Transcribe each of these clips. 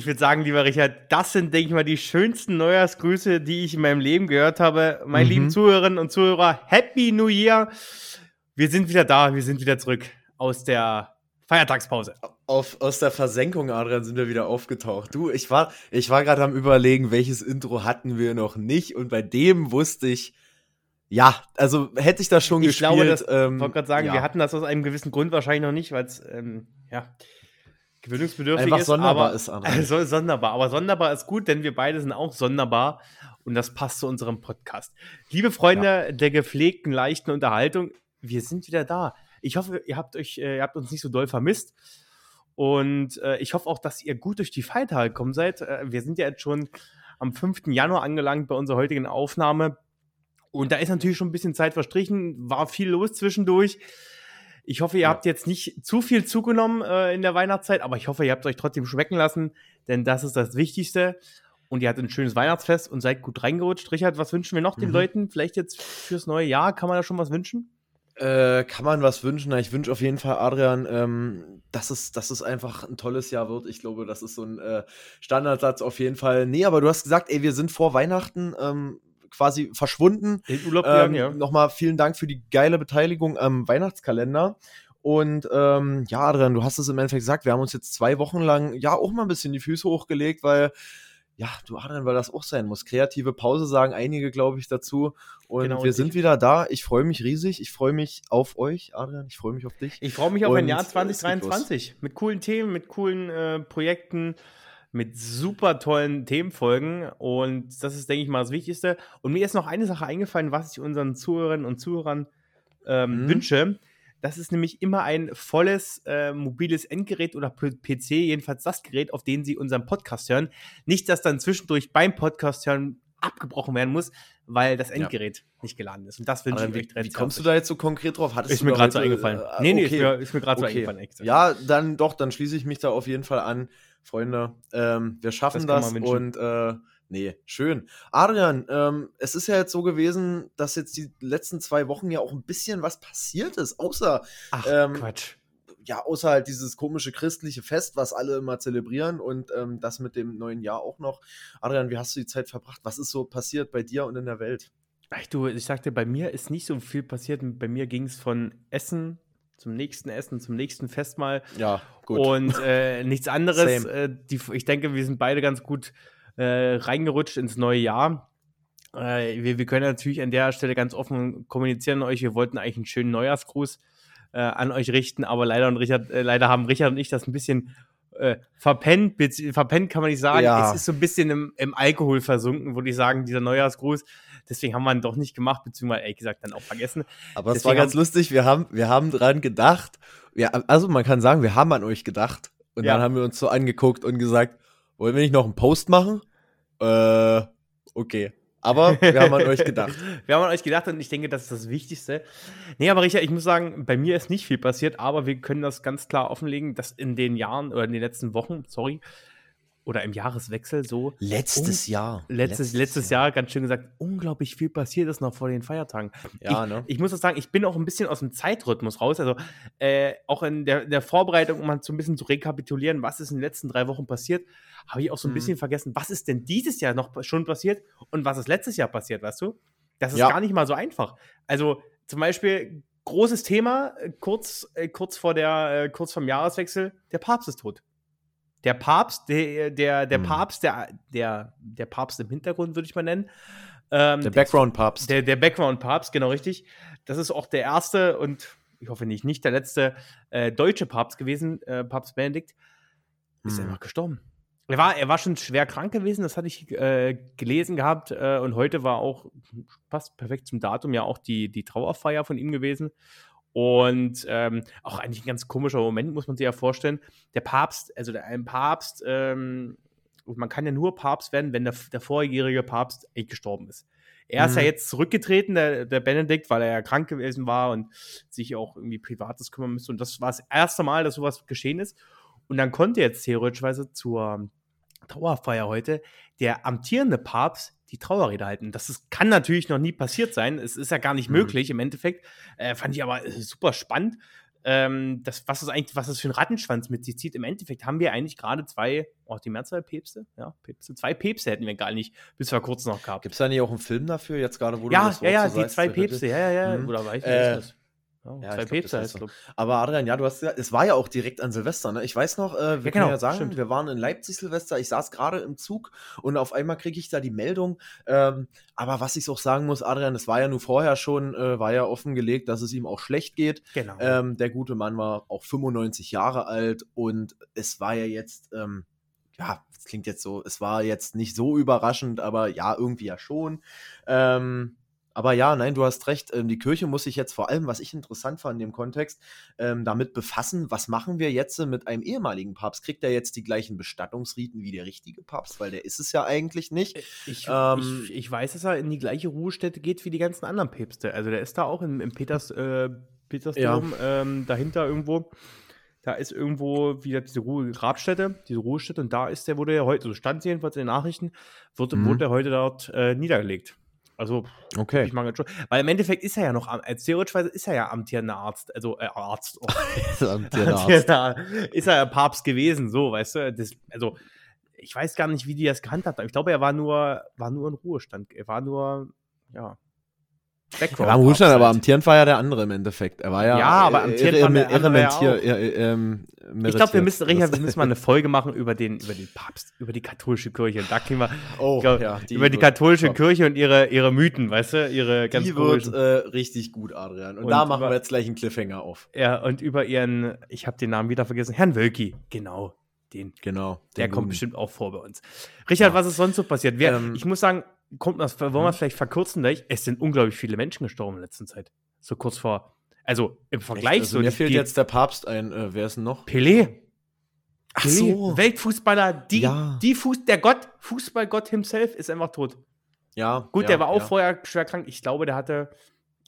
Ich würde sagen, lieber Richard, das sind, denke ich mal, die schönsten Neujahrsgrüße, die ich in meinem Leben gehört habe. Meine Mhm. lieben Zuhörerinnen und Zuhörer, Happy New Year! Wir sind wieder da, wir sind wieder zurück aus der Feiertagspause. Auf, aus der Versenkung, Adrian, sind wir wieder aufgetaucht. Du, ich war, ich war gerade am überlegen, welches Intro hatten wir noch nicht und bei dem wusste ich, ja, also hätte ich das schon Ich gespielt. glaube, das- ähm, Ich wollte gerade sagen, ja. wir hatten das aus einem gewissen Grund wahrscheinlich noch nicht, weil es, ähm, ja, gewöhnungsbedürftig Einfach ist. sonderbar aber, ist, Adrian. Also sonderbar. Aber sonderbar ist gut, denn wir beide sind auch sonderbar und das passt zu unserem Podcast. Liebe Freunde der gepflegten, leichten Unterhaltung, wir sind wieder da. Ich hoffe, ihr habt euch, äh, ihr habt uns nicht so doll vermisst. Und äh, ich hoffe auch, dass ihr gut durch die Feiertage gekommen seid. Äh, wir sind ja jetzt schon am 5. Januar angelangt bei unserer heutigen Aufnahme. Und da ist natürlich schon ein bisschen Zeit verstrichen, war viel los zwischendurch. Ich hoffe, ihr Ja. habt jetzt nicht zu viel zugenommen äh, in der Weihnachtszeit, aber ich hoffe, ihr habt euch trotzdem schmecken lassen, denn das ist das Wichtigste. Und ihr hattet ein schönes Weihnachtsfest und seid gut reingerutscht. Richard, was wünschen wir noch den Mhm. Leuten? Vielleicht jetzt fürs neue Jahr? Kann man da schon was wünschen? Äh, kann man was wünschen? Ich wünsche auf jeden Fall, Adrian, ähm, dass, es, dass es einfach ein tolles Jahr wird. Ich glaube, das ist so ein äh, Standardsatz auf jeden Fall. Nee, aber du hast gesagt, ey, wir sind vor Weihnachten ähm, quasi verschwunden. In Urlaub Ähm, gegangen, ja. Nochmal vielen Dank für die geile Beteiligung am Weihnachtskalender. Und ähm, ja, Adrian, du hast es im Endeffekt gesagt, wir haben uns jetzt zwei Wochen lang ja auch mal ein bisschen die Füße hochgelegt, weil, ja, du Adrian, weil das auch sein muss. Kreative Pause sagen einige, glaube ich, dazu. Und Genau, wir und sind wieder da. Ich freue mich riesig. Ich freue mich auf euch, Adrian. Ich freue mich auf dich. Ich freue mich auf ein Und, Jahr geht los. 2023 mit coolen Themen, mit coolen äh, Projekten, mit super tollen Themenfolgen. Und das ist, denke ich mal, das Wichtigste. Und mir ist noch eine Sache eingefallen, was ich unseren Zuhörerinnen und Zuhörern ähm, Mhm. wünsche. Das ist nämlich immer ein volles äh, mobiles Endgerät oder PC, jedenfalls das Gerät, auf dem Sie unseren Podcast hören. Nicht, dass dann zwischendurch beim Podcast hören abgebrochen werden muss, weil das Endgerät nicht geladen ist. Und das wünsche ich euch wie, kommst du da jetzt so konkret drauf? Hattest Ist du mir gerade so heute, eingefallen. äh, nee, nee, okay. ist mir, mir gerade so eingefallen. Ja, dann doch, dann schließe ich mich da auf jeden Fall an. Freunde, ähm, wir schaffen Das das, und äh, nee, schön. Adrian, ähm, es ist ja jetzt so gewesen, dass jetzt die letzten zwei Wochen ja auch ein bisschen was passiert ist, außer, Ach, ähm, Quatsch. ja, außer halt dieses komische christliche Fest, was alle immer zelebrieren und ähm, das mit dem neuen Jahr auch noch. Adrian, wie hast du die Zeit verbracht? Was ist so passiert bei dir und in der Welt? Ach, du, ich sagte, bei mir ist nicht so viel passiert. Bei mir ging es von Essen zum nächsten Essen, zum nächsten Festmahl Ja, und äh, nichts anderes. Äh, die, ich denke, wir sind beide ganz gut äh, reingerutscht ins neue Jahr. Äh, wir, wir können natürlich an der Stelle ganz offen kommunizieren an euch. Wir wollten eigentlich einen schönen Neujahrsgruß äh, an euch richten, aber leider und Richard, äh, leider haben Richard und ich das ein bisschen verpennt. Verpennt kann man nicht sagen. Ja. Es ist so ein bisschen im, im Alkohol versunken, würde ich sagen, dieser Neujahrsgruß. Deswegen haben wir ihn doch nicht gemacht, beziehungsweise ehrlich gesagt dann auch vergessen. Aber es war ganz lustig, wir haben, wir haben dran gedacht. Ja, also man kann sagen, wir haben an euch gedacht. Und Ja. dann haben wir uns so angeguckt und gesagt, wollen wir nicht noch einen Post machen? Äh, okay. Aber wir haben an euch gedacht. Wir haben an euch gedacht und ich denke, das ist das Wichtigste. Nee, aber Richard, ich muss sagen, bei mir ist nicht viel passiert, aber wir können das ganz klar offenlegen, dass in den Jahren oder in den letzten Wochen, sorry, oder im Jahreswechsel so Letztes Jahr. letztes, letztes Jahr. ganz schön gesagt, unglaublich viel passiert ist noch vor den Feiertagen. Ja, ich, ne? ich muss auch sagen, ich bin auch ein bisschen aus dem Zeitrhythmus raus. Also äh, auch in der, der Vorbereitung, um mal so ein bisschen zu rekapitulieren, was ist in den letzten drei Wochen passiert, habe ich auch so ein Mhm. bisschen vergessen, was ist denn dieses Jahr noch schon passiert und was ist letztes Jahr passiert, weißt du? Das ist Ja. gar nicht mal so einfach. Also zum Beispiel großes Thema, äh, kurz, äh, kurz vor der, äh, kurz vom Jahreswechsel, der Papst ist tot. Der Papst, der, der, der Mhm. Papst, der, der, der Papst im Hintergrund, würde ich mal nennen. Ähm, Der Background-Papst. der, der Background-Papst, genau richtig. Das ist auch der erste und ich hoffe nicht, nicht der letzte äh, deutsche Papst gewesen, äh, Papst Benedikt. Ist Hm. einfach gestorben. Er war, er war schon schwer krank gewesen, das hatte ich äh, gelesen gehabt. Äh, und heute war auch, passt perfekt zum Datum, ja auch die, die Trauerfeier von ihm gewesen. Und ähm, auch eigentlich ein ganz komischer Moment, muss man sich ja vorstellen. Der Papst, also der, ein Papst, ähm, man kann ja nur Papst werden, wenn der, der vorjährige Papst gestorben ist. Er ist ja Mhm. jetzt zurückgetreten, der, der Benedikt, weil er ja krank gewesen war und sich auch irgendwie Privates kümmern müsste. Und das war das erste Mal, dass sowas geschehen ist. Und dann konnte jetzt theoretischweise zur Trauerfeier heute der amtierende Papst die Trauerrede halten. Das ist, kann natürlich noch nie passiert sein. Es ist ja gar nicht Mhm. möglich im Endeffekt. Äh, fand ich aber äh, super spannend. ähm, das, was, das eigentlich, was das für ein Rattenschwanz mit sich zieht. Im Endeffekt haben wir eigentlich gerade zwei, oh, die Mehrzahl Päpste? Ja, Päpste. Zwei Päpste hätten wir gar nicht bis vor kurzem noch gehabt. Gibt es da nicht auch einen Film dafür, jetzt gerade, wo ja, du das Ja, ja, so die zwei Päpste, ja, ja, ja. Mhm. Oder weiß ich Äh, nicht. Ja, ja, zwei ich glaub, Päpste das heißt so. Aber Adrian, ja, du hast gesagt, es war ja auch direkt an Silvester, ne? Ich weiß noch, äh, wir Ja, können genau, ja sagen, stimmt. wir waren in Leipzig Silvester, ich saß gerade im Zug und auf einmal kriege ich da die Meldung. Ähm, aber was ich auch sagen muss, Adrian, es war ja nur vorher schon, äh, war ja offengelegt, dass es ihm auch schlecht geht. Genau. Ähm, der gute Mann war auch 95 Jahre alt und es war ja jetzt, ähm, ja, es klingt jetzt so, es war jetzt nicht so überraschend, aber ja, irgendwie ja schon. Ähm, aber ja, nein, du hast recht. Ähm, die Kirche muss sich jetzt vor allem, was ich interessant fand in dem Kontext, ähm, damit befassen, was machen wir jetzt mit einem ehemaligen Papst? Kriegt er jetzt die gleichen Bestattungsriten wie der richtige Papst? Weil der ist es ja eigentlich nicht. Ich, Ähm, ich, ich weiß, dass er in die gleiche Ruhestätte geht wie die ganzen anderen Päpste. Also der ist da auch im, im Peters, äh, Petersdom ähm, dahinter irgendwo. Da ist irgendwo wieder diese Ruhe Grabstätte, diese Ruhestätte und da ist der, wurde ja heute, so stand jedenfalls in den Nachrichten, wurde, Mhm. wurde er heute dort äh, niedergelegt. Also, Okay. ich mag schon. Weil im Endeffekt ist er ja noch, am- als theoretischweise ist er ja amtierender Arzt, also äh, Arzt. Oh. Amtierender- ist er ja Papst gewesen, so, weißt du? Das, also, ich weiß gar nicht, wie die das gehandhabt haben. Ich glaube, er war nur, war nur in Ruhestand. Er war nur, ja. Im Ruhestand, Papst aber halt. amtierend war ja der andere im Endeffekt. Er war ja, Ja, aber äh, amtierend irre- war der andere ja auch. äh, äh, ähm, Ich glaube, wir müssen, Richard, wir müssen mal eine Folge machen über den, über den Papst, über die katholische Kirche. Und da kriegen wir Oh, glaub, ja, über die wird katholische top. Kirche und ihre, ihre Mythen, weißt du, ihre ganz Die wird äh, richtig gut, Adrian. Und, Und da machen über- wir jetzt gleich einen Cliffhanger auf. ja, und über ihren, ich habe den Namen wieder vergessen, Herrn Wölki, genau, den. Genau. Der den kommt bestimmt auch vor bei uns. Richard, Ja. was ist sonst so passiert? Wer, Ähm, ich muss sagen, kommt das, wollen wir Mhm. es vielleicht verkürzen gleich? Es sind unglaublich viele Menschen gestorben in letzter Zeit. So kurz vor, also im Vergleich Echt? Also so mir fehlt jetzt der Papst ein. Äh, wer ist denn noch? Pelé. Ach Pelé, so. Weltfußballer, die, Ja. die Fuß, der Gott, Fußballgott himself ist einfach tot. Ja. Gut, ja, der war auch ja. vorher schwer krank. Ich glaube, der hatte,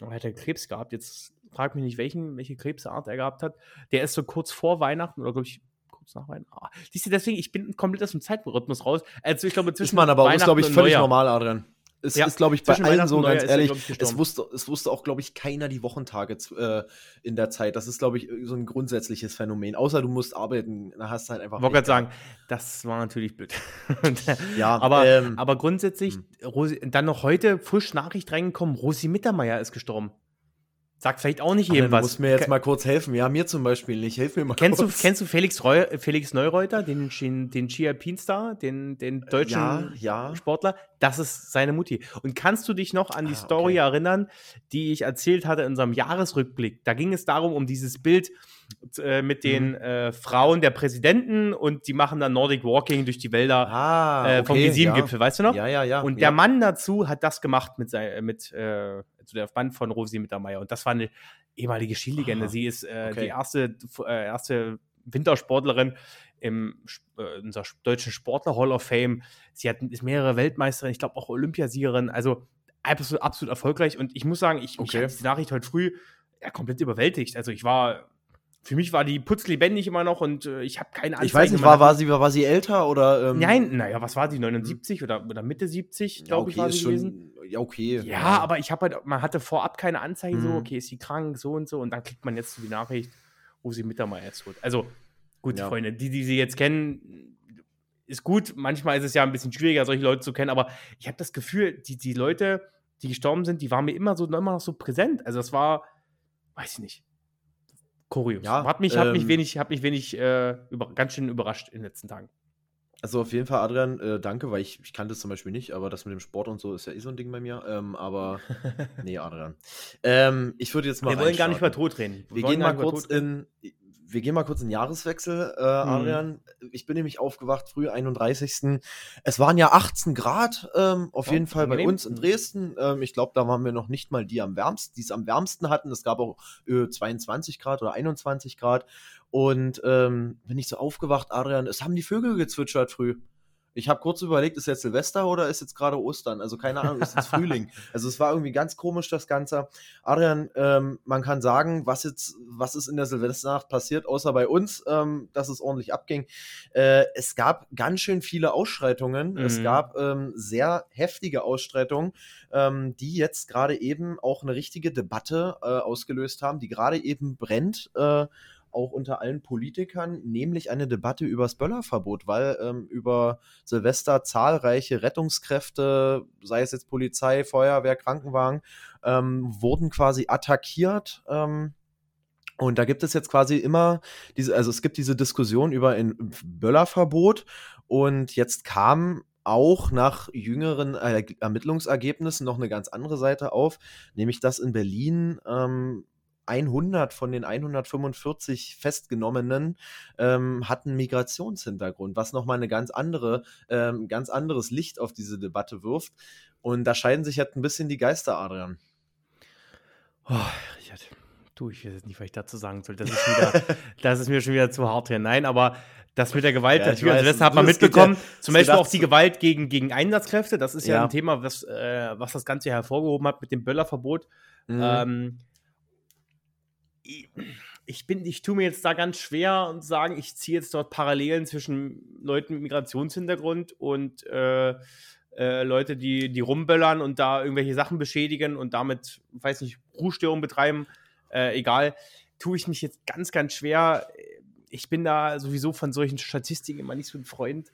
er hatte Krebs gehabt. Jetzt frag mich nicht, welchen, welche Krebsart er gehabt hat. Der ist so kurz vor Weihnachten oder glaube ich kurz nach Weihnachten. Ah, siehst du, deswegen, ich bin komplett aus dem Zeitrhythmus raus. Also ich glaube, Ist zwischen man aber auch, ist, glaube ich, völlig normal, Adrian. Es Ja, ist, glaube ich, bei allen so, ganz ist er, ehrlich. ich, es, wusste, es wusste auch, glaube ich, keiner die Wochentage äh, in der Zeit. Das ist, glaube ich, so ein grundsätzliches Phänomen. Außer du musst arbeiten, da hast du halt einfach. Ich wollte gerade sagen, das war natürlich blöd. Ja, aber, ähm, aber grundsätzlich, Rosi, dann noch heute frisch Nachricht reingekommen, Rosi Mittermeier ist gestorben. Sagt vielleicht auch nicht jedem Adrian, du was. musst mir jetzt mal kurz helfen. Ja, mir zum Beispiel nicht. Hilf mir mal Kennst du, kurz. kennst du Felix, Reu, Felix Neureuter, den, den, den Ski-Alpin-Star, den, den deutschen Ja, ja. Sportler? Das ist seine Mutti. Und kannst du dich noch an die Ah, Story okay. erinnern, die ich erzählt hatte in unserem Jahresrückblick? Da ging es darum, um dieses Bild äh, mit den Mhm. äh, Frauen der Präsidenten und die machen dann Nordic Walking durch die Wälder Ah, äh, vom okay, G7-Gipfel, weißt du noch? Ja, ja, ja. Und ja. der Mann dazu hat das gemacht mit, sein, mit also der Mann von Rosi Mittermeier. Und das war eine ehemalige Skilegende. Aha, Sie ist äh, okay. die erste, äh, erste Wintersportlerin im äh, in unserer deutschen Sportler Hall of Fame. Sie hat, ist mehrere Weltmeisterin, ich glaube auch Olympiasiegerin. Also absolut, absolut erfolgreich. Und ich muss sagen, ich, Okay. hat die Nachricht heute früh ja, komplett überwältigt. Also ich war, für mich war die putzlebendig immer noch und äh, ich habe keine Anzeichen. Ich weiß nicht, war, war, sie, war sie älter oder? Ähm, Nein, naja, was war die? 79 oder, oder Mitte 70, ja, glaube okay, ich, war sie gewesen. Ja, okay. Ja, aber ich habe halt, man hatte vorab keine Anzeichen, so, Mhm. okay, ist sie krank, so und so, und dann kriegt man jetzt so die Nachricht, wo sie Mittermeier ist tot. Also, gut, Ja. Freunde, die, die sie jetzt kennen, ist gut. Manchmal ist es ja ein bisschen schwieriger, solche Leute zu kennen, aber ich habe das Gefühl, die, die Leute, die gestorben sind, die waren mir immer so immer noch so präsent. Also, das war, weiß ich nicht. Kurios. Ja, hat mich, hat mich ähm, wenig, hat mich wenig äh, über, ganz schön überrascht in den letzten Tagen. Also auf jeden Fall, Adrian, äh, danke, weil ich, ich kannte es zum Beispiel nicht, aber das mit dem Sport und so ist ja eh so ein Ding bei mir. Ähm, aber nee, Adrian. Ähm, ich würde jetzt mal. Wir wollen gar nicht über. Tod reden. Wir wollen gehen mal kurz in. Wir gehen mal kurz in den Jahreswechsel, äh, Mhm. Adrian. Ich bin nämlich aufgewacht, früh 31. Es waren ja 18 Grad, ähm, auf Ja, jeden Fall bei uns in Dresden. Ähm, ich glaube, da waren wir noch nicht mal die am wärmsten, die es am wärmsten hatten. Es gab auch äh, 22 Grad oder 21 Grad. Und ähm, bin ich so aufgewacht, Adrian, es haben die Vögel gezwitschert früh. Ich habe kurz überlegt, ist jetzt Silvester oder ist jetzt gerade Ostern? Also keine Ahnung, ist jetzt Frühling. Also es war irgendwie ganz komisch, das Ganze. Adrian, ähm, man kann sagen, was jetzt, was ist in der Silvesternacht passiert, außer bei uns, ähm, dass es ordentlich abging. Äh, es gab ganz schön viele Ausschreitungen. Mhm. Es gab ähm, sehr heftige Ausschreitungen, ähm, die jetzt gerade eben auch eine richtige Debatte äh, ausgelöst haben, die gerade eben brennt. Äh, auch unter allen Politikern, nämlich eine Debatte über das Böllerverbot, weil ähm, über Silvester zahlreiche Rettungskräfte, sei es jetzt Polizei, Feuerwehr, Krankenwagen, ähm, wurden quasi attackiert. Ähm, und da gibt es jetzt quasi immer diese, also es gibt diese Diskussion über ein Böllerverbot und jetzt kam auch nach jüngeren Ermittlungsergebnissen noch eine ganz andere Seite auf, nämlich dass in Berlin ähm, 100 von den 145 Festgenommenen ähm, hatten Migrationshintergrund, was nochmal eine ganz andere, ähm, ganz anderes Licht auf diese Debatte wirft. Und da scheiden sich halt ein bisschen die Geister, Adrian. Oh, Richard, du, ich weiß jetzt nicht, was ich dazu sagen soll. Das ist, wieder, das ist mir schon wieder zu hart hier. Nein, aber das mit der Gewalt, ja, natürlich, also das hat man mitbekommen. Ja, Zum Beispiel auch die Gewalt gegen, gegen Einsatzkräfte. Das ist ja, ja ein Thema, was, äh, was das Ganze hervorgehoben hat mit dem Böllerverbot. Mhm. Ähm, ich bin, ich tue mir jetzt da ganz schwer und sagen, ich ziehe jetzt dort Parallelen zwischen Leuten mit Migrationshintergrund und äh, äh, Leute, die, die rumböllern und da irgendwelche Sachen beschädigen und damit, weiß nicht, Ruhestörung betreiben. Äh, egal, tue ich mich jetzt ganz, ganz schwer. Ich bin da sowieso von solchen Statistiken immer nicht so ein Freund.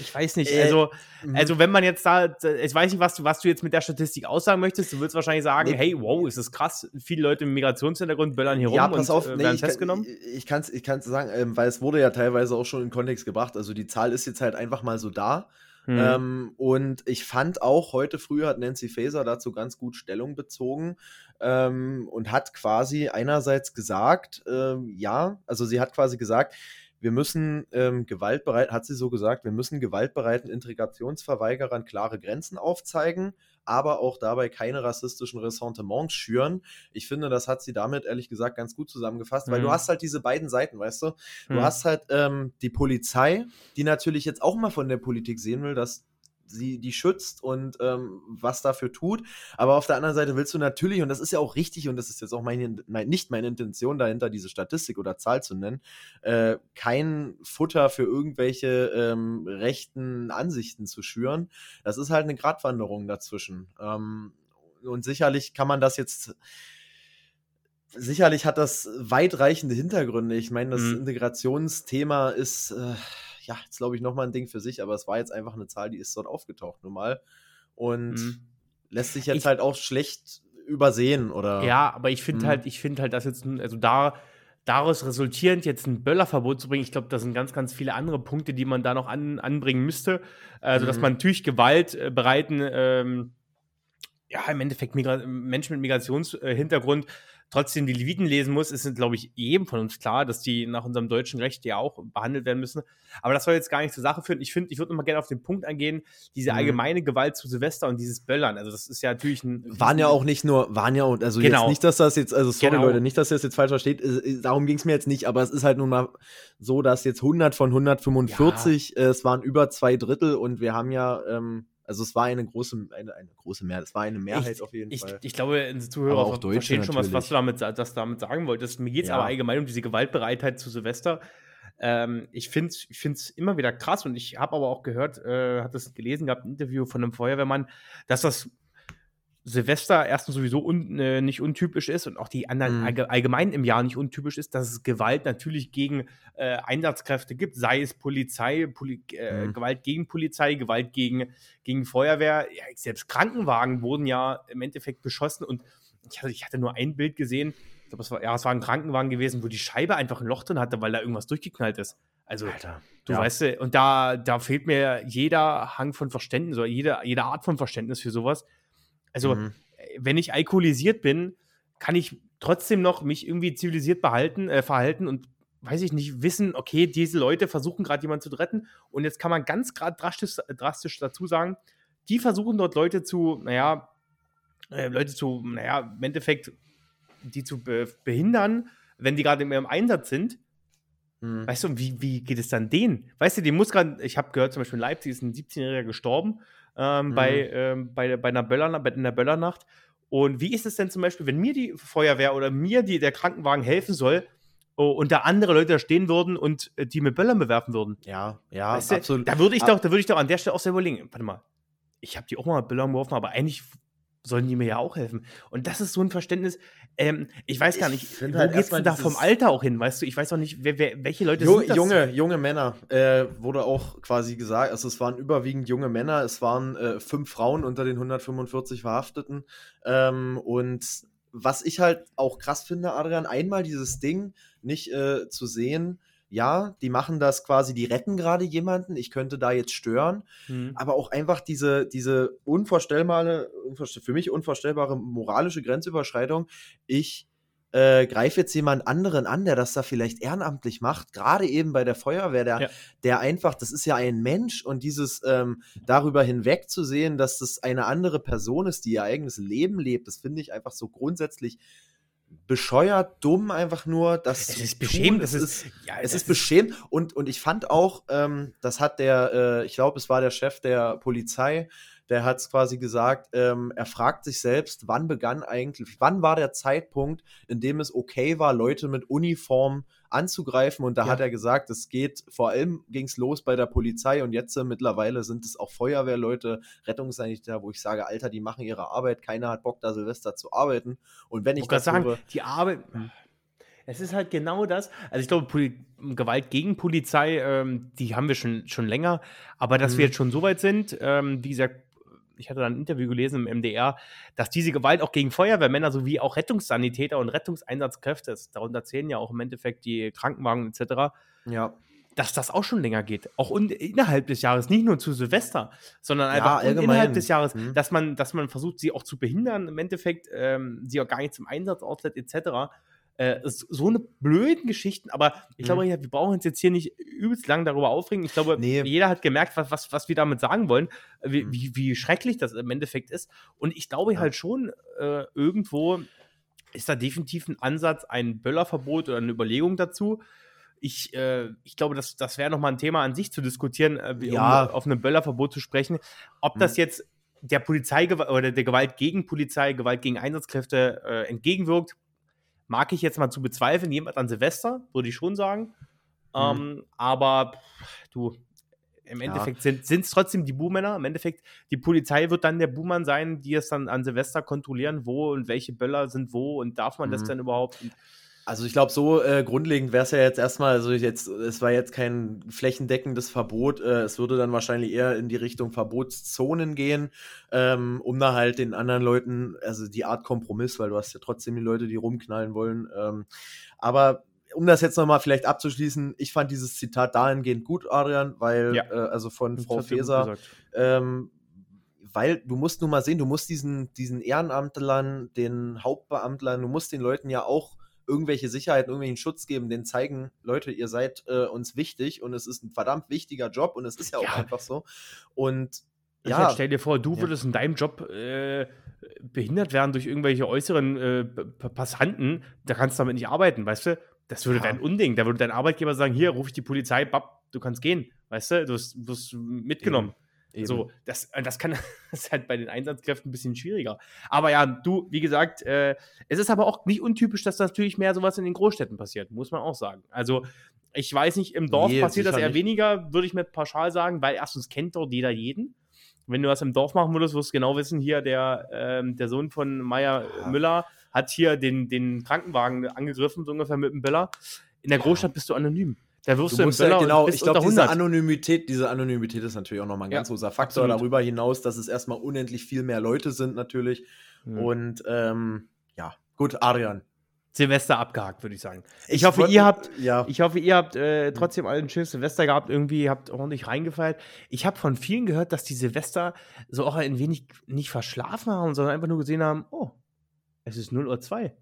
Ich weiß nicht, äh, also, mhm. also wenn man jetzt da, ich weiß nicht, was du, was du jetzt mit der Statistik aussagen möchtest, du würdest wahrscheinlich sagen, nee. hey, wow, ist das krass, viele Leute mit Migrationshintergrund böllern hier ja, rum pass und auf, äh, werden nee, festgenommen. Kann, ich kann es ich kann's sagen, ähm, weil es wurde ja teilweise auch schon in Kontext gebracht, also die Zahl ist jetzt halt einfach mal so da. Mhm. Ähm, und ich fand auch, heute früh hat Nancy Faeser dazu ganz gut Stellung bezogen ähm, und hat quasi einerseits gesagt, ähm, ja, also sie hat quasi gesagt, wir müssen ähm, gewaltbereit, hat sie so gesagt, wir müssen gewaltbereiten Integrationsverweigerern klare Grenzen aufzeigen, aber auch dabei keine rassistischen Ressentiments schüren. Ich finde, das hat sie damit ehrlich gesagt ganz gut zusammengefasst, weil du mhm. hast halt diese beiden Seiten, weißt du? Du mhm. hast halt ähm, die Polizei, die natürlich jetzt auch mal von der Politik sehen will, dass sie die schützt und ähm, was dafür tut. Aber auf der anderen Seite willst du natürlich, und das ist ja auch richtig, und das ist jetzt auch meine, mein, nicht meine Intention dahinter, diese Statistik oder Zahl zu nennen, äh, kein Futter für irgendwelche ähm, rechten Ansichten zu schüren. Das ist halt eine Gratwanderung dazwischen. Ähm, und sicherlich kann man das jetzt sicherlich hat das weitreichende Hintergründe. Ich meine, das mhm. Integrationsthema ist, äh, ja, jetzt glaube ich nochmal ein Ding für sich, aber es war jetzt einfach eine Zahl, die ist dort aufgetaucht nun mal. Und mhm. lässt sich jetzt ich, halt auch schlecht übersehen, oder? Ja, aber ich finde mhm. halt, ich finde halt, dass jetzt, also da, daraus resultierend jetzt ein Böllerverbot zu bringen, ich glaube, da sind ganz, ganz viele andere Punkte, die man da noch an, anbringen müsste. Also, dass mhm. man natürlich Gewalt äh, bereiten, ähm, ja, im Endeffekt Migra Menschen mit Migrationshintergrund trotzdem die Leviten lesen muss, ist, glaube ich, jedem von uns klar, dass die nach unserem deutschen Recht ja auch behandelt werden müssen. Aber das soll jetzt gar nicht zur Sache führen. Ich finde, ich würde noch mal gerne auf den Punkt eingehen, diese mhm. allgemeine Gewalt zu Silvester und dieses Böllern. Also, das ist ja natürlich ein. Waren ja auch nicht nur, waren ja auch, also genau. jetzt nicht, dass das jetzt, also sorry genau. Leute, nicht, dass ihr das jetzt falsch versteht, darum ging es mir jetzt nicht, aber es ist halt nun mal so, dass jetzt 100 von 145, ja. äh, es waren über zwei Drittel und wir haben ja, ähm, also es war eine große, eine, eine große Mehrheit, es war eine Mehrheit ich, auf jeden ich, Fall. Ich glaube, Zuhörer auch verstehen schon, was, was du damit, das damit sagen wolltest. Mir geht es ja. aber allgemein um diese Gewaltbereitheit zu Silvester. Ähm, ich finde es ich immer wieder krass und ich habe aber auch gehört, äh, hat das gelesen gehabt, ein Interview von einem Feuerwehrmann, dass das Silvester erstens sowieso un, äh, nicht untypisch ist und auch die anderen mhm. allgemein im Jahr nicht untypisch ist, dass es Gewalt natürlich gegen äh, Einsatzkräfte gibt, sei es Polizei, Poli äh, mhm. Gewalt gegen Polizei, Gewalt gegen, gegen Feuerwehr. Ja, selbst Krankenwagen wurden ja im Endeffekt beschossen und ich hatte, ich hatte nur ein Bild gesehen, ich glaube, es war, ja, es war ein Krankenwagen gewesen, wo die Scheibe einfach ein Loch drin hatte, weil da irgendwas durchgeknallt ist. Also, Alter, du ja. weißt, und da, da fehlt mir jeder Hang von Verständnis oder jede, jede Art von Verständnis für sowas. Also, mhm. Äh, wenn ich alkoholisiert bin, kann ich trotzdem noch mich irgendwie zivilisiert behalten, äh, verhalten und weiß ich nicht, wissen, okay, diese Leute versuchen gerade jemanden zu retten. Und jetzt kann man ganz gerade drastisch, drastisch dazu sagen, die versuchen dort Leute zu, naja, äh, Leute zu, naja, im Endeffekt, die zu be behindern, wenn die gerade in ihrem Einsatz sind. Mhm. Weißt du, wie, wie geht es dann denen? Weißt du, die muss gerade, ich habe gehört, zum Beispiel in Leipzig ist ein 17-Jähriger gestorben ähm, mhm. bei, ähm, bei, bei, einer Böller, bei einer Böllernacht. Und wie ist es denn zum Beispiel, wenn mir die Feuerwehr oder mir die, der Krankenwagen helfen soll oh, und da andere Leute da stehen würden und äh, die mit Böllern bewerfen würden? Ja, ja, weißt du, absolut. Da würde ich doch, da würde ich doch an der Stelle auch selber überlegen, warte mal, ich habe die auch mal mit Böllern geworfen, aber eigentlich sollen die mir ja auch helfen. Und das ist so ein Verständnis, ähm, ich weiß gar nicht, wo halt geht's denn da vom Alter auch hin, weißt du? Ich weiß auch nicht, wer, wer, welche Leute jo, sind das? Junge, junge Männer, äh, wurde auch quasi gesagt, also es waren überwiegend junge Männer, es waren äh, fünf Frauen unter den 145 Verhafteten ähm, und was ich halt auch krass finde, Adrian, einmal dieses Ding nicht äh, zu sehen, ja, die machen das quasi, die retten gerade jemanden, ich könnte da jetzt stören, mhm. aber auch einfach diese, diese unvorstellbare, für mich unvorstellbare moralische Grenzüberschreitung, ich äh, greife jetzt jemand anderen an, der das da vielleicht ehrenamtlich macht, gerade eben bei der Feuerwehr, der, ja. der einfach, das ist ja ein Mensch und dieses ähm, darüber hinweg zu sehen, dass das eine andere Person ist, die ihr eigenes Leben lebt, das finde ich einfach so grundsätzlich bescheuert, dumm einfach nur. Das es ist beschämend. Es ist, ja, es ist beschämend. Und, und ich fand auch, ähm, das hat der, äh, ich glaube, es war der Chef der Polizei, der hat es quasi gesagt, ähm, er fragt sich selbst, wann begann eigentlich, wann war der Zeitpunkt, in dem es okay war, Leute mit Uniform anzugreifen. Und da ja. hat er gesagt, es geht, vor allem ging es los bei der Polizei und jetzt äh, mittlerweile sind es auch Feuerwehrleute, Rettungssanitäter, wo ich sage, Alter, die machen ihre Arbeit, keiner hat Bock, da Silvester zu arbeiten. Und wenn ich, ich das sagen, höre, die Arbeit. Hm. Es ist halt genau das. Also ich glaube, Poli Gewalt gegen Polizei, ähm, die haben wir schon, schon länger. Aber dass mhm. wir jetzt schon so weit sind, ähm, wie gesagt, ich hatte da ein Interview gelesen im MDR, dass diese Gewalt auch gegen Feuerwehrmänner sowie auch Rettungssanitäter und Rettungseinsatzkräfte, darunter zählen ja auch im Endeffekt die Krankenwagen etc., ja. dass das auch schon länger geht. Auch innerhalb des Jahres, nicht nur zu Silvester, sondern einfach ja, innerhalb des Jahres, mhm. dass, man, dass man versucht, sie auch zu behindern, im Endeffekt, ähm, sie auch gar nicht zum Einsatzort etc. Äh, so eine blöden Geschichten, aber ich glaube, mhm. wir brauchen uns jetzt hier nicht übelst lang darüber aufregen. Ich glaube, nee. jeder hat gemerkt, was, was, was wir damit sagen wollen, wie, mhm. wie, wie schrecklich das im Endeffekt ist. Und ich glaube ja. halt schon, äh, irgendwo ist da definitiv ein Ansatz, ein Böllerverbot oder eine Überlegung dazu. Ich, äh, ich glaube, das, das wäre nochmal ein Thema an sich zu diskutieren, äh, ja. um auf ein Böllerverbot zu sprechen. Ob mhm. das jetzt der Polizei oder der Gewalt gegen Polizei, Gewalt gegen Einsatzkräfte äh, entgegenwirkt, mag ich jetzt mal zu bezweifeln. Jemand an Silvester, würde ich schon sagen. Mhm. Ähm, aber du, im Endeffekt ja. sind es trotzdem die Buhmänner. Im Endeffekt, die Polizei wird dann der Buhmann sein, die es dann an Silvester kontrollieren, wo und welche Böller sind wo und darf man mhm. das denn überhaupt? Also ich glaube, so äh, grundlegend wäre es ja jetzt erstmal, also jetzt, es war jetzt kein flächendeckendes Verbot, äh, es würde dann wahrscheinlich eher in die Richtung Verbotszonen gehen, ähm, um da halt den anderen Leuten, also die Art Kompromiss, weil du hast ja trotzdem die Leute, die rumknallen wollen. Ähm, aber um das jetzt nochmal vielleicht abzuschließen, ich fand dieses Zitat dahingehend gut, Adrian, weil, ja. äh, also von das Frau Feser, ähm, weil du musst nun mal sehen, du musst diesen, diesen Ehrenamtlern, den Hauptbeamtlern, du musst den Leuten ja auch irgendwelche Sicherheit, irgendwelchen Schutz geben, den zeigen, Leute, ihr seid äh, uns wichtig und es ist ein verdammt wichtiger Job und es ist ja auch ja. einfach so. Und ja. Halt, stell dir vor, du ja. würdest in deinem Job äh, behindert werden durch irgendwelche äußeren äh, Passanten, da kannst du damit nicht arbeiten, weißt du? Das würde ja. dein Unding. Da würde dein Arbeitgeber sagen: Hier, ruf ich die Polizei, bap, du kannst gehen, weißt du? Du wirst, wirst mitgenommen. Eben. Eben. So, das, äh, das kann das ist halt bei den Einsatzkräften ein bisschen schwieriger. Aber ja, du, wie gesagt, äh, es ist aber auch nicht untypisch, dass natürlich mehr sowas in den Großstädten passiert, muss man auch sagen. Also, ich weiß nicht, im Dorf nee, passiert das eher nicht. weniger, würde ich mir pauschal sagen, weil erstens kennt dort jeder jeden. Wenn du das im Dorf machen würdest, wirst du genau wissen, hier der, ähm, der Sohn von Meier ja. Müller hat hier den, den Krankenwagen angegriffen, so ungefähr mit dem Böller. In der Großstadt bist du anonym. Da wirst du, du im ja, genau, ich glaube, diese Anonymität, diese Anonymität ist natürlich auch nochmal ein ganz ja, großer Faktor. Absolut. Darüber hinaus, dass es erstmal unendlich viel mehr Leute sind, natürlich. Mhm. Und ähm, ja, gut, Adrian. Silvester abgehakt, würde ich sagen. Ich, ich hoffe, ihr habt, ja. ich hoffe, ihr habt äh, trotzdem allen ein schönes Silvester gehabt, irgendwie habt ordentlich reingefeiert. Ich habe von vielen gehört, dass die Silvester so auch ein wenig nicht verschlafen haben, sondern einfach nur gesehen haben, oh, es ist 0 Uhr 2.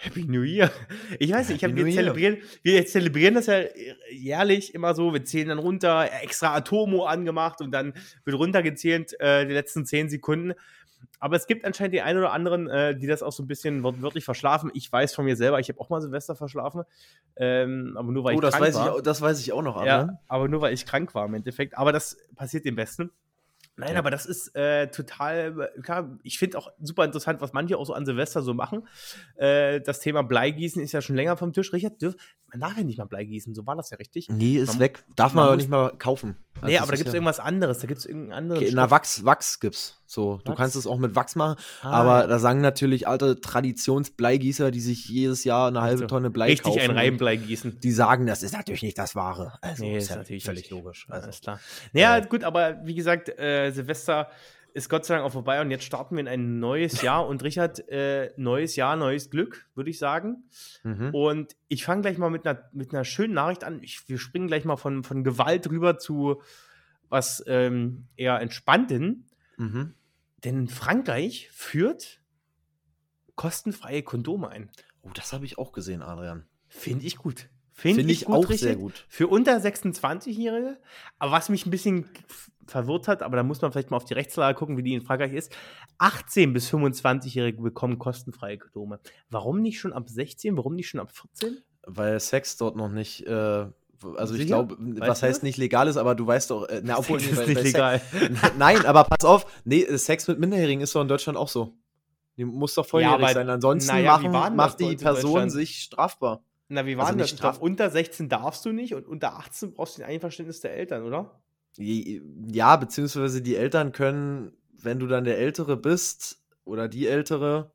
Happy New Year. Ich weiß nicht, ich hab, wir, zelebrieren, wir zelebrieren das ja jährlich immer so. Wir zählen dann runter, extra Atomo angemacht und dann wird runtergezählt äh, die letzten zehn Sekunden. Aber es gibt anscheinend die einen oder anderen, äh, die das auch so ein bisschen wortwörtlich verschlafen. Ich weiß von mir selber, ich habe auch mal Silvester verschlafen. Ähm, aber nur weil Oh, ich das krank weiß, ich, war. auch- das weiß ich auch noch, Ja, aber nur weil ich krank war im Endeffekt. Aber das passiert dem Besten. Nein, Ja. aber das ist äh, total, äh, klar, ich finde auch super interessant, was manche auch so an Silvester so machen. Äh, das Thema Bleigießen ist ja schon länger vom Tisch. Richard, dürf, ja nicht mal Bleigießen, so war das ja richtig. Nee, ist Man- weg. Darf man man aber nicht mal kaufen. Also nee, aber da gibt es ja- irgendwas anderes. Da gibt es irgendeinen anderen. Okay, na, Wachs, Wachs gibt's. So, du Wachs? kannst es auch mit Wachs machen, Ah, aber ja. da sagen natürlich alte Traditionsbleigießer, die sich jedes Jahr eine halbe Also, Tonne Blei richtig kaufen. ein Reibenblei gießen. Die sagen, das ist natürlich nicht das Wahre. Also, Nee, ist ist ja natürlich völlig nicht. logisch. Also. Also, Alles klar. Naja, äh, gut, aber wie gesagt, äh, Silvester ist Gott sei Dank auch vorbei und jetzt starten wir in ein neues Jahr. Und Richard, äh, neues Jahr, neues Glück, würde ich sagen. mhm. Und ich fange gleich mal mit einer, mit einer schönen Nachricht an. Ich, wir springen gleich mal von, von Gewalt rüber zu was ähm, eher Entspannten. Mhm. Denn Frankreich führt kostenfreie Kondome ein. Oh, das habe ich auch gesehen, Adrian. Finde ich gut. Finde Finde ich, ich gut, auch Richard. sehr gut. Für unter 26-Jährige. Aber was mich ein bisschen verwirrt hat, aber da muss man vielleicht mal auf die Rechtslage gucken, wie die in Frankreich ist. 18 bis 25-Jährige bekommen kostenfreie Kondome. Warum nicht schon ab 16? Warum nicht schon ab 14? Weil Sex dort noch nicht, äh, also ich Sicher? glaube, Weißt was heißt nicht legal ist, aber du weißt doch, äh, na, obwohl, Sex nee, ist nicht Sex- legal. Nein, aber pass auf, nee, Sex mit Minderjährigen ist doch in Deutschland auch so. Die muss doch volljährig aber- sein. Ansonsten wie machen, macht die Person sich strafbar. Na, wie war Also denn das? Ich straf- unter 16 darfst du nicht und unter 18 brauchst du den Einverständnis der Eltern, oder? Ja, beziehungsweise die Eltern können, wenn du dann der Ältere bist oder die Ältere,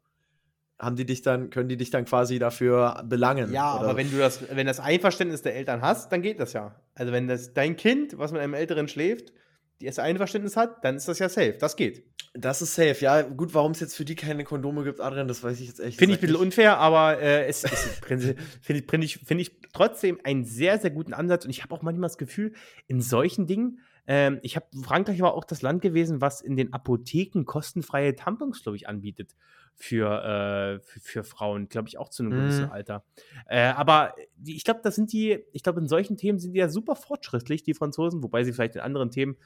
haben die dich dann, können die dich dann quasi dafür belangen. Ja, oder? aber wenn du das, wenn das Einverständnis der Eltern hast, dann geht das ja. Also wenn das dein Kind, was mit einem Älteren schläft, die das Einverständnis hat, dann ist das ja safe. Das geht. Das ist safe. Ja, gut, warum es jetzt für die keine Kondome gibt, Adrian, das weiß ich jetzt echt Finde ich ein bisschen unfair, aber äh, es ist finde ich, finde ich, finde ich trotzdem einen sehr, sehr guten Ansatz. Und ich habe auch manchmal das Gefühl, in solchen Dingen, ähm, ich habe, Frankreich war auch das Land gewesen, was in den Apotheken kostenfreie Tampons, glaube ich, anbietet für, äh, für, für Frauen, glaube ich, auch zu einem Mhm. gewissen Alter. Äh, aber die, ich glaube, das sind die, ich glaube, in solchen Themen sind die ja super fortschrittlich, die Franzosen, wobei sie vielleicht in anderen Themen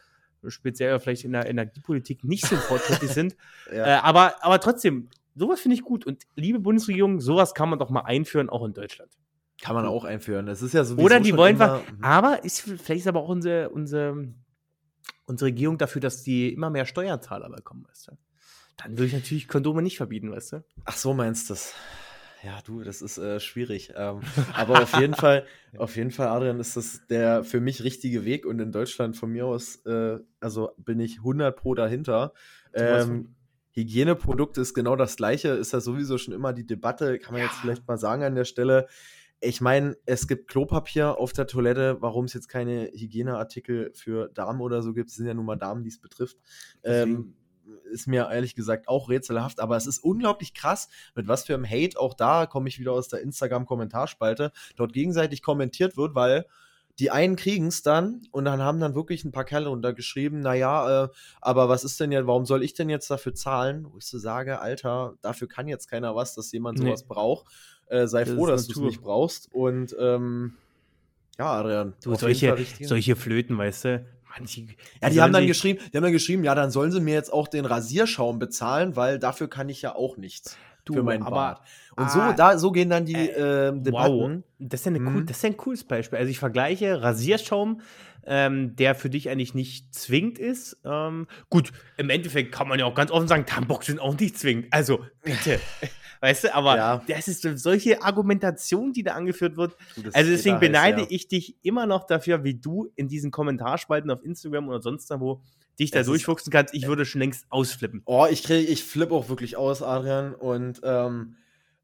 speziell vielleicht in der Energiepolitik nicht so fortschrittlich sind. Ja. Äh, aber, aber trotzdem, sowas finde ich gut. Und liebe Bundesregierung, sowas kann man doch mal einführen, auch in Deutschland. Kann man auch einführen. Das ist ja sowieso Oder die wollen immer, wir. Aber ist, vielleicht ist aber auch unsere, unsere, unsere Regierung dafür, dass die immer mehr Steuerzahler bekommen, weißt du? Dann würde ich natürlich Kondome nicht verbieten, weißt du? Ach so meinst du das? Ja, du, das ist äh, schwierig. Ähm, aber auf jeden Fall, auf jeden Fall, Adrian, ist das der für mich richtige Weg und in Deutschland von mir aus, äh, also bin ich 100 pro dahinter. Ähm, Hygieneprodukte ist genau das gleiche, ist ja sowieso schon immer die Debatte, kann man jetzt Ja. vielleicht mal sagen an der Stelle. Ich meine, es gibt Klopapier auf der Toilette, warum es jetzt keine Hygieneartikel für Damen oder so gibt, es sind ja nun mal Damen, die es betrifft. Ähm, ist mir ehrlich gesagt auch rätselhaft, aber es ist unglaublich krass, mit was für einem Hate auch da, komme ich wieder aus der Instagram-Kommentarspalte, dort gegenseitig kommentiert wird, weil die einen kriegen es dann und dann haben dann wirklich ein paar Kerle untergeschrieben, naja, äh, aber was ist denn jetzt, warum soll ich denn jetzt dafür zahlen? Wo ich so sage, Alter, dafür kann jetzt keiner was, dass jemand Nee. sowas braucht. Äh, sei Das froh, dass du es nicht brauchst. Und ähm, ja, Adrian, Du, solche, solche Flöten, weißt du? Manche, Ja, die sollen haben dann geschrieben, die haben dann geschrieben, ja, dann sollen sie mir jetzt auch den Rasierschaum bezahlen, weil dafür kann ich ja auch nichts Du, für meinen aber- Bart. Und Ah, so, da, so gehen dann die äh, ähm, Debatten. Wow, das ist, ja eine cool, Mhm. das ist ja ein cooles Beispiel. Also ich vergleiche Rasierschaum, ähm, der für dich eigentlich nicht zwingend ist. Ähm, gut, im Endeffekt kann man ja auch ganz offen sagen, Tampons sind auch nicht zwingend. Also bitte. weißt du, aber Ja. das ist so- solche Argumentation, die da angeführt wird. Das Also deswegen beneide ja. ich dich immer noch dafür, wie du in diesen Kommentarspalten auf Instagram oder sonst wo dich da Es durchfuchsen kannst. Ich würde schon längst ausflippen. Oh, ich krieg, ich flippe auch wirklich aus, Adrian. Und ähm,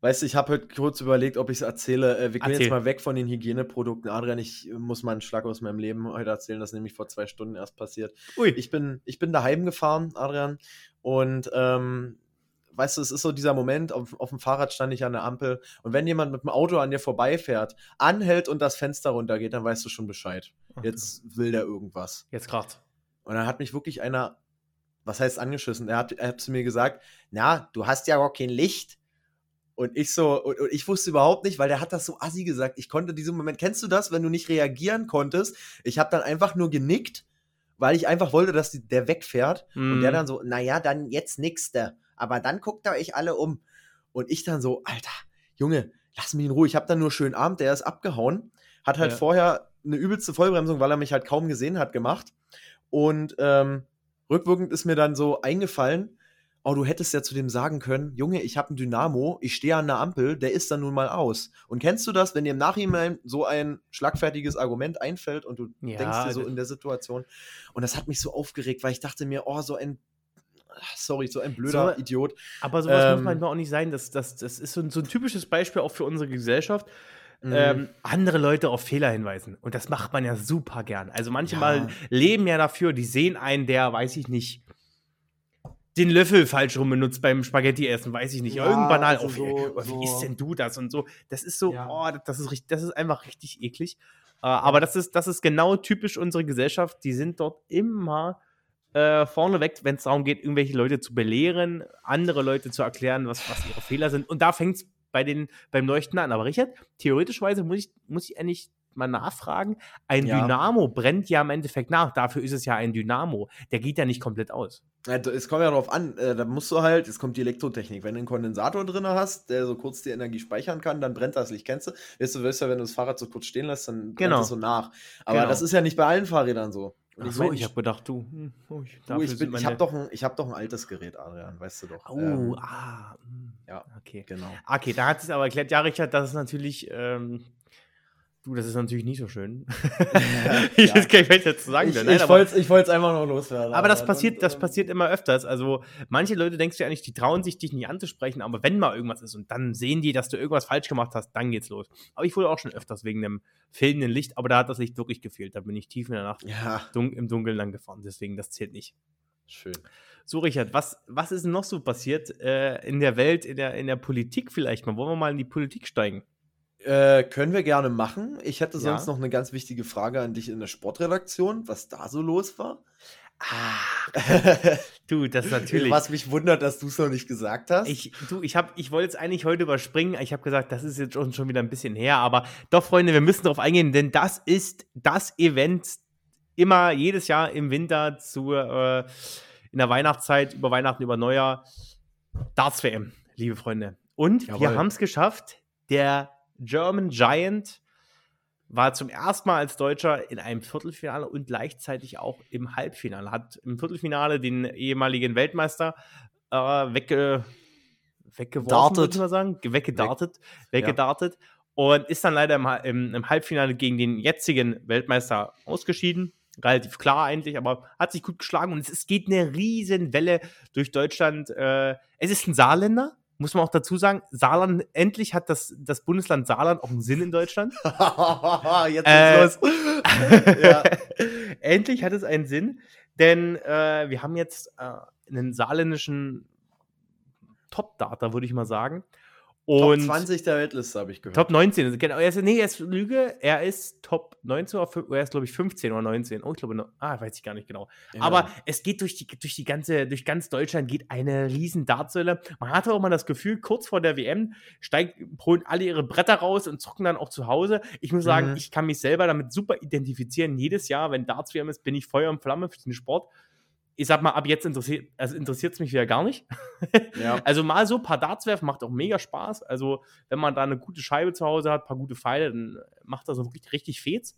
weißt du, ich habe heute kurz überlegt, ob ich es erzähle. Äh, wir gehen Erzähl. jetzt mal weg von den Hygieneprodukten. Adrian, ich äh, muss mal einen Schlag aus meinem Leben heute erzählen. Das ist nämlich vor zwei Stunden erst passiert. Ui. Ich bin, ich bin daheim gefahren, Adrian. Und ähm, weißt du, es ist so dieser Moment, auf, auf dem Fahrrad stand ich an der Ampel. Und wenn jemand mit dem Auto an dir vorbeifährt, anhält und das Fenster runtergeht, dann weißt du schon Bescheid. Jetzt will der irgendwas. Jetzt gerade. Und dann hat mich wirklich einer, was heißt angeschissen? Er hat, er hat zu mir gesagt, na, du hast ja auch kein Licht. Und ich so, und, und ich wusste überhaupt nicht, weil der hat das so assi gesagt. Ich konnte diesen Moment, kennst du das, wenn du nicht reagieren konntest? Ich habe dann einfach nur genickt, weil ich einfach wollte, dass die, der wegfährt. Und der Mhm. dann so, naja, dann jetzt nächste. Aber dann guckt ihr euch alle um. Und ich dann so, Alter, Junge, lass mich in Ruhe. Ich habe dann nur schönen Abend, der ist abgehauen. Hat halt Ja. vorher eine übelste Vollbremsung, weil er mich halt kaum gesehen hat, gemacht. Und ähm, rückwirkend ist mir dann so eingefallen, oh, du hättest ja zu dem sagen können, Junge, ich habe ein Dynamo, ich stehe an der Ampel, der ist dann nun mal aus. Und kennst du das, wenn dir im Nachhinein so ein schlagfertiges Argument einfällt und du Ja, denkst dir so in der Situation? Und das hat mich so aufgeregt, weil ich dachte mir, oh, so ein, sorry, so ein blöder So- Idiot. Aber sowas muss Ähm, manchmal auch nicht sein. Das, das, das ist so ein, so ein typisches Beispiel auch für unsere Gesellschaft. Mhm. Ähm, andere Leute auf Fehler hinweisen. Und das macht man ja super gern. Also manchmal Ja. leben ja dafür, die sehen einen, der, weiß ich nicht, den Löffel falsch rum benutzt beim Spaghetti essen, weiß ich nicht. Ja, Irgendwann banal also so- oh, wie so- isst denn du das und so. Das ist so, Ja. oh, das ist richtig, das ist einfach richtig eklig. Äh, aber das ist, das ist genau typisch unsere Gesellschaft. Die sind dort immer äh, vorneweg, wenn es darum geht, irgendwelche Leute zu belehren, andere Leute zu erklären, was, was ihre Fehler sind. Und da fängt es bei den, beim Leuchten an. Aber Richard, theoretischweise muss ich, muss ich eigentlich mal nachfragen. Ein Ja. Dynamo brennt ja im Endeffekt nach. Dafür ist es ja ein Dynamo. Der geht ja nicht komplett aus. Es kommt ja darauf an, äh, da musst du halt, es kommt die Elektrotechnik. Wenn du einen Kondensator drin hast, der so kurz die Energie speichern kann, dann brennt das Licht. Kennst du? Weißt du, weißt ja, wenn du das Fahrrad so kurz stehen lässt, dann Genau. brennt es so nach. Aber Genau. das ist ja nicht bei allen Fahrrädern so. Und Ach ich so, mein, ich habe gedacht, du, hm, oh, ich, du, ich, bin, ich habe doch, ein- ich hab doch ein altes Gerät, Adrian, weißt du doch. Oh, Ähm, ah, hm, ja. okay. genau. Okay, da hat es aber erklärt, ja, Richard, das ist natürlich, ähm, du, das ist natürlich nicht so schön. ich Ja. was ich jetzt sagen Ich. Nein, ich wollte es einfach nur loswerden. aber das passiert, Und, das ähm, passiert immer öfters. Also manche Leute denkst du ja eigentlich, die trauen sich, dich nicht anzusprechen, aber wenn mal irgendwas ist und dann sehen die, dass du irgendwas falsch gemacht hast, dann geht's los. Aber ich wurde auch schon öfters wegen dem fehlenden Licht, aber da hat das Licht wirklich gefehlt. Da bin ich tief in der Nacht Ja, dun im Dunkeln lang gefahren, deswegen das zählt nicht. schön. So, Richard, was, was ist noch so passiert äh, in der Welt, in der, in der Politik vielleicht mal? Wollen wir mal in die Politik steigen? Äh, können wir gerne machen. Ich hätte Ja. sonst noch eine ganz wichtige Frage an dich in der Sportredaktion, was da so los war. Ah, du, das natürlich. Was mich wundert, dass du es noch nicht gesagt hast. Ich, du, ich, hab, ich wollte es eigentlich heute überspringen. Ich habe gesagt, das ist jetzt schon, schon wieder ein bisschen her. Aber doch, Freunde, wir müssen darauf eingehen, denn das ist das Event immer jedes Jahr im Winter zu, äh, in der Weihnachtszeit, über Weihnachten, über Neujahr. Darts WM, liebe Freunde. Und wir Jawohl. haben es geschafft. Der German Giant war zum ersten Mal als Deutscher in einem Viertelfinale und gleichzeitig auch im Halbfinale. Hat im Viertelfinale den ehemaligen Weltmeister äh, wegge weggeworfen, würde ich mal sagen. Ge- Weggedartet. weggedartet. Und ist dann leider im, im, im Halbfinale gegen den jetzigen Weltmeister ausgeschieden. Relativ klar eigentlich, aber hat sich gut geschlagen und es, es geht eine riesen Welle durch Deutschland. Äh, es ist ein Saarländer, muss man auch dazu sagen. Saarland, endlich hat das, das Bundesland Saarland auch einen Sinn in Deutschland. Jetzt Äh, los. ja. Endlich hat es einen Sinn, denn äh, wir haben jetzt äh, einen saarländischen Top-Data, würde ich mal sagen. Top Und 20 der Weltliste habe ich gehört. Top 19, also genau. Er ist, nee, er ist Lüge. Er ist Top 19 oder er ist, glaube ich, 15 oder 19. Oh, ich glaube, ah, weiß ich gar nicht genau. Ja. Aber es geht durch die, durch die ganze, durch ganz Deutschland geht eine riesen Dartsäule. Man hatte auch mal das Gefühl, kurz vor der WM steigt, holen alle ihre Bretter raus und zocken dann auch zu Hause. Ich muss sagen, Mhm. ich kann mich selber damit super identifizieren. Jedes Jahr, wenn Darts WM ist, bin ich Feuer und Flamme für den Sport. Ich sag mal, ab jetzt interessiert also interessiert es mich wieder gar nicht. ja. Also mal so ein paar Darts werfen macht auch mega Spaß. Also wenn man da eine gute Scheibe zu Hause hat, ein paar gute Pfeile, dann macht das auch richtig, richtig Fets.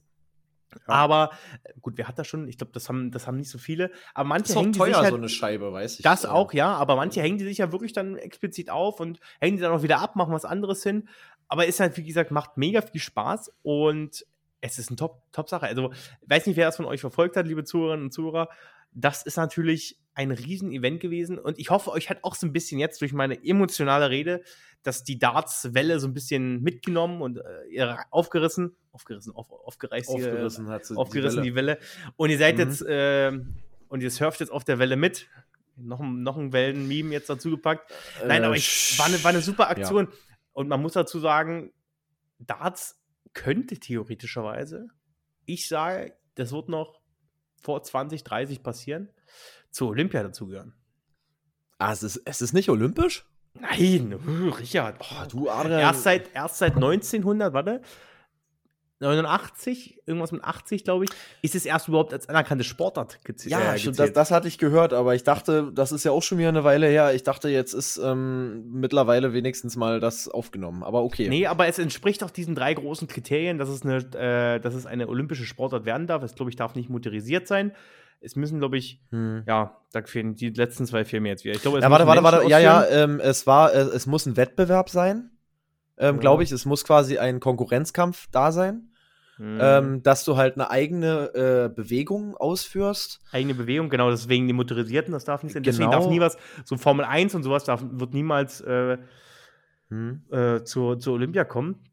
Aber äh, gut, wer hat das schon? Ich glaube, das haben, das haben nicht so viele. Aber manche ist auch hängen die teuer, sich halt, so eine Scheibe, weiß ich. das auch, ja. Aber manche hängen die sich ja wirklich dann explizit auf und hängen die dann auch wieder ab, machen was anderes hin. Aber ist halt, wie gesagt, macht mega viel Spaß und es ist eine Top- Top-Sache. also, weiß nicht, wer das von euch verfolgt hat, liebe Zuhörerinnen und Zuhörer. Das ist natürlich ein Riesen-Event gewesen und ich hoffe, euch hat auch so ein bisschen jetzt durch meine emotionale Rede, dass die Darts-Welle so ein bisschen mitgenommen und äh, ihr aufgerissen, aufgerissen, auf, aufgereißt, aufgerissen hat sie aufgerissen, die die Welle. Und ihr seid Mhm. jetzt, ähm, und ihr surft jetzt auf der Welle mit. Noch, ein- noch ein Wellen-Meme jetzt dazu gepackt. Welle. Nein, Äh, aber ich, war, eine, war eine super ja. Aktion. Und man muss dazu sagen, Darts könnte theoretischerweise, ich sage, das wird noch vor 20, 30 passieren, zur Olympia dazugehören. Ah, es ist, es ist nicht olympisch? Nein, Richard. Boah, du, Adrian. Erst seit, erst seit 1900, warte, 89, irgendwas mit 80, glaube ich, ist es erst überhaupt als anerkannte Sportart gezählt. Ja, äh, stimmt, das, das hatte ich gehört, aber ich dachte, das ist ja auch schon wieder eine Weile her. Ich dachte, jetzt ist ähm, mittlerweile wenigstens mal das aufgenommen. Aber okay. Nee, aber es entspricht auch diesen drei großen Kriterien, dass es eine, äh, dass es eine olympische Sportart werden darf. Es, glaube ich, darf nicht motorisiert sein. Es müssen, glaube ich, Hm. ja, da fehlen die letzten zwei fehlen mir jetzt wieder. Ich glaube, es Ja, warte, warte, warte. Ja, ja, ähm, es war, äh, es muss ein Wettbewerb sein. Ähm. Glaube ich, es muss quasi ein Konkurrenzkampf da sein, Hm. ähm, dass du halt eine eigene äh, Bewegung ausführst. Eigene Bewegung, genau, deswegen die Motorisierten, das darf nicht sein. Deswegen Genau. darf nie was, so Formel 1 und sowas darf, wird niemals äh, Hm. äh, zur, zur Olympia kommen.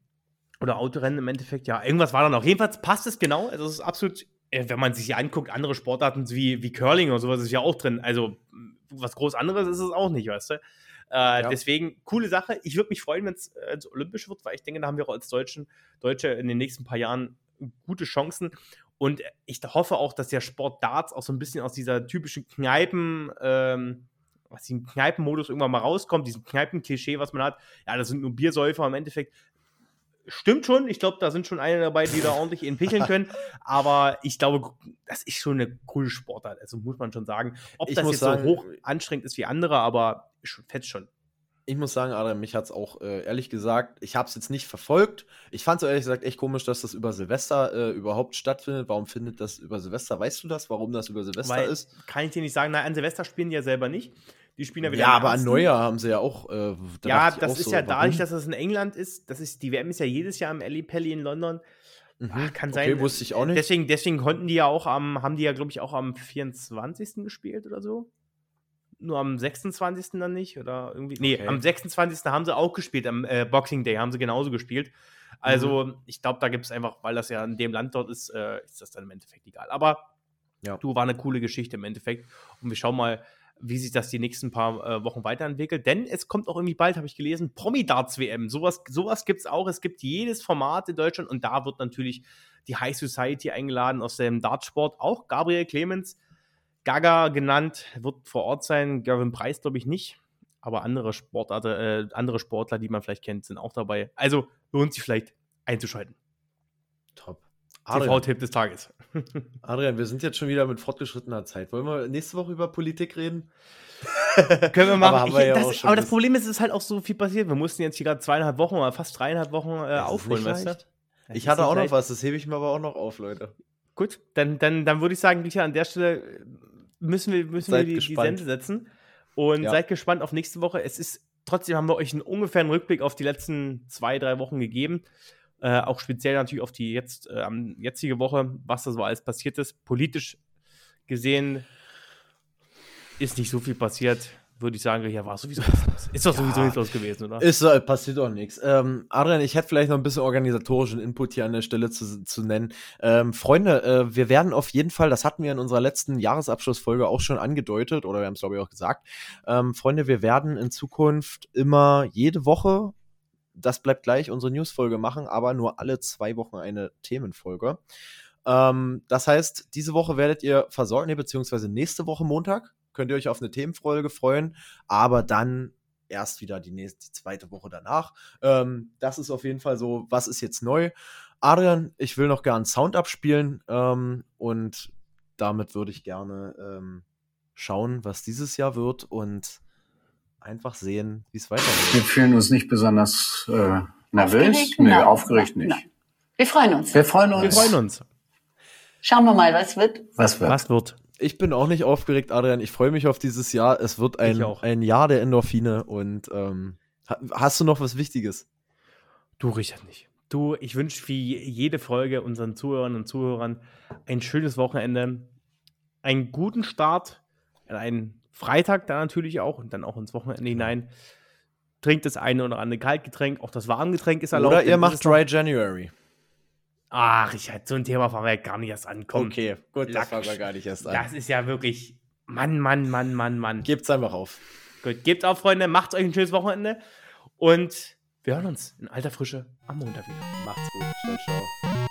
Oder Autorennen im Endeffekt, ja. Irgendwas war da noch. Jedenfalls passt es genau. Also es ist absolut, äh, wenn man sich hier anguckt, andere Sportarten wie, wie Curling oder sowas ist ja auch drin. Also was groß anderes ist es auch nicht, weißt du. Äh, Ja. Deswegen, coole Sache. Ich würde mich freuen, wenn es äh, olympisch wird, weil ich denke, da haben wir auch als Deutschen, Deutsche in den nächsten paar Jahren gute Chancen. Und ich hoffe auch, dass der Sport Darts auch so ein bisschen aus dieser typischen Kneipen, ähm, was im Kneipenmodus irgendwann mal rauskommt, diesem Kneipenklischee, was man hat. Ja, das sind nur Biersäufer im Endeffekt. Stimmt schon, ich glaube, da sind schon einige dabei, die da ordentlich ihn picheln können. Aber ich glaube, das ist schon eine coole Sportart. Also muss man schon sagen. Ob Ich das jetzt sagen- so hoch anstrengend ist wie andere, aber fetzt schon. Ich muss sagen, Adrian, mich hat es auch äh, ehrlich gesagt, ich habe es jetzt nicht verfolgt. Ich fand es ehrlich gesagt echt komisch, dass das über Silvester äh, überhaupt stattfindet. Warum findet das über Silvester? Weißt du das, warum das über Silvester Weil, ist? kann ich dir nicht sagen, nein, an Silvester spielen die ja selber nicht. Die spielen ja wieder Ja, aber an. Neujahr haben sie ja auch. Äh, da Ja, das auch ist so, ja warum? dadurch, dass es in England ist. Das ist, die WM ist ja jedes Jahr im Ali Pelli in London. Mhm. Ah, kann Okay, sein. wusste ich auch nicht. Deswegen, deswegen konnten die ja auch am, haben die ja, glaube ich, auch am 24. gespielt oder so. Nur am 26. dann nicht? Oder irgendwie. Nee, Okay. am 26. haben sie auch gespielt, am äh, Boxing Day haben sie genauso gespielt. Also, Mhm. ich glaube, da gibt es einfach, weil das ja in dem Land dort ist, äh, ist das dann im Endeffekt egal. Aber Ja. du war eine coole Geschichte im Endeffekt. Und wir schauen mal, wie sich das die nächsten paar äh, Wochen weiterentwickelt. Denn es kommt auch irgendwie bald, habe ich gelesen, Promi-Darts-WM. Sowas, sowas gibt es auch. Es gibt jedes Format in Deutschland und da wird natürlich die High Society eingeladen aus dem Dartsport. Auch Gabriel Clemens, Gaga genannt, wird vor Ort sein. Gavin Preis glaube ich nicht. Aber andere Sportarten, äh, andere Sportler, die man vielleicht kennt, sind auch dabei. Also lohnt sich vielleicht einzuschalten. Top. Adrian, TV-Tipp des Tages. Adrian, wir sind jetzt schon wieder mit fortgeschrittener Zeit. Wollen wir nächste Woche über Politik reden? Können wir machen. Aber Ich, wir ja das, aber das Problem ist, es ist halt auch so viel passiert. Wir mussten jetzt hier gerade zweieinhalb Wochen oder fast dreieinhalb Wochen äh, aufholen, weißt du? Ich hatte auch noch leicht. was, das hebe ich mir aber auch noch auf, Leute. Gut, dann, dann, dann würde ich sagen, Richard, an der Stelle müssen wir, müssen wir Seid die, die gespannt. Sense setzen. Und Ja. seid gespannt auf nächste Woche. Es ist, trotzdem haben wir euch einen ungefähren Rückblick auf die letzten zwei, drei Wochen gegeben. Äh, auch speziell natürlich auf die jetzt, äh, jetzige Woche, was da so alles passiert ist. Politisch gesehen ist nicht so viel passiert. Würde ich sagen, ja, war sowieso. Ist doch sowieso Ja. nichts los gewesen, oder? Ist passiert doch nichts. Ähm, Adrian, ich hätte vielleicht noch ein bisschen organisatorischen Input hier an der Stelle zu, zu nennen. Ähm, Freunde, äh, wir werden auf jeden Fall, das hatten wir in unserer letzten Jahresabschlussfolge auch schon angedeutet, oder wir haben es, glaube ich, auch gesagt. Ähm, Freunde, wir werden in Zukunft immer jede Woche, das bleibt gleich, unsere Newsfolge machen, aber nur alle zwei Wochen eine Themenfolge. Ähm, das heißt, diese Woche werdet ihr versorgt, nee, beziehungsweise nächste Woche Montag könnt ihr euch auf eine Themenfolge freuen, aber dann erst wieder die nächste, die zweite Woche danach. Ähm, das ist auf jeden Fall so, was ist jetzt neu? Adrian, ich will noch gern Sound abspielen ähm, und damit würde ich gerne ähm, schauen, was dieses Jahr wird und einfach sehen, wie es Wir weitergeht. fühlen uns nicht besonders äh, nervös. Aufgeregt? Nee, Nein. aufgeregt nicht. Nein. Wir freuen uns. Wir freuen uns. Wir freuen uns. Schauen wir mal, was wird. Was wird? Was wird? Ich bin auch nicht aufgeregt, Adrian. Ich freue mich auf dieses Jahr. Es wird ein, ein Jahr der Endorphine und ähm, ha- hast du noch was Wichtiges? Du, Richard, nicht. Du, ich wünsche wie jede Folge unseren Zuhörern und Zuhörern ein schönes Wochenende, einen guten Start, einen Freitag dann natürlich auch und dann auch ins Wochenende hinein. Trinkt das eine oder andere Kaltgetränk, auch das Warmgetränk ist erlaubt. Oder ihr macht Dry January. Ach, Richard, so ein Thema wir ja gar nicht erst an. Komm, Okay, gut, das Lack. fangen wir gar nicht erst an. das ist ja wirklich Mann, Mann, Mann, Mann, Mann. Gebt's einfach auf. Gut, gebt auf, Freunde, macht euch ein schönes Wochenende und wir hören uns in alter Frische am Montag wieder. Macht's gut. Ciao, ciao.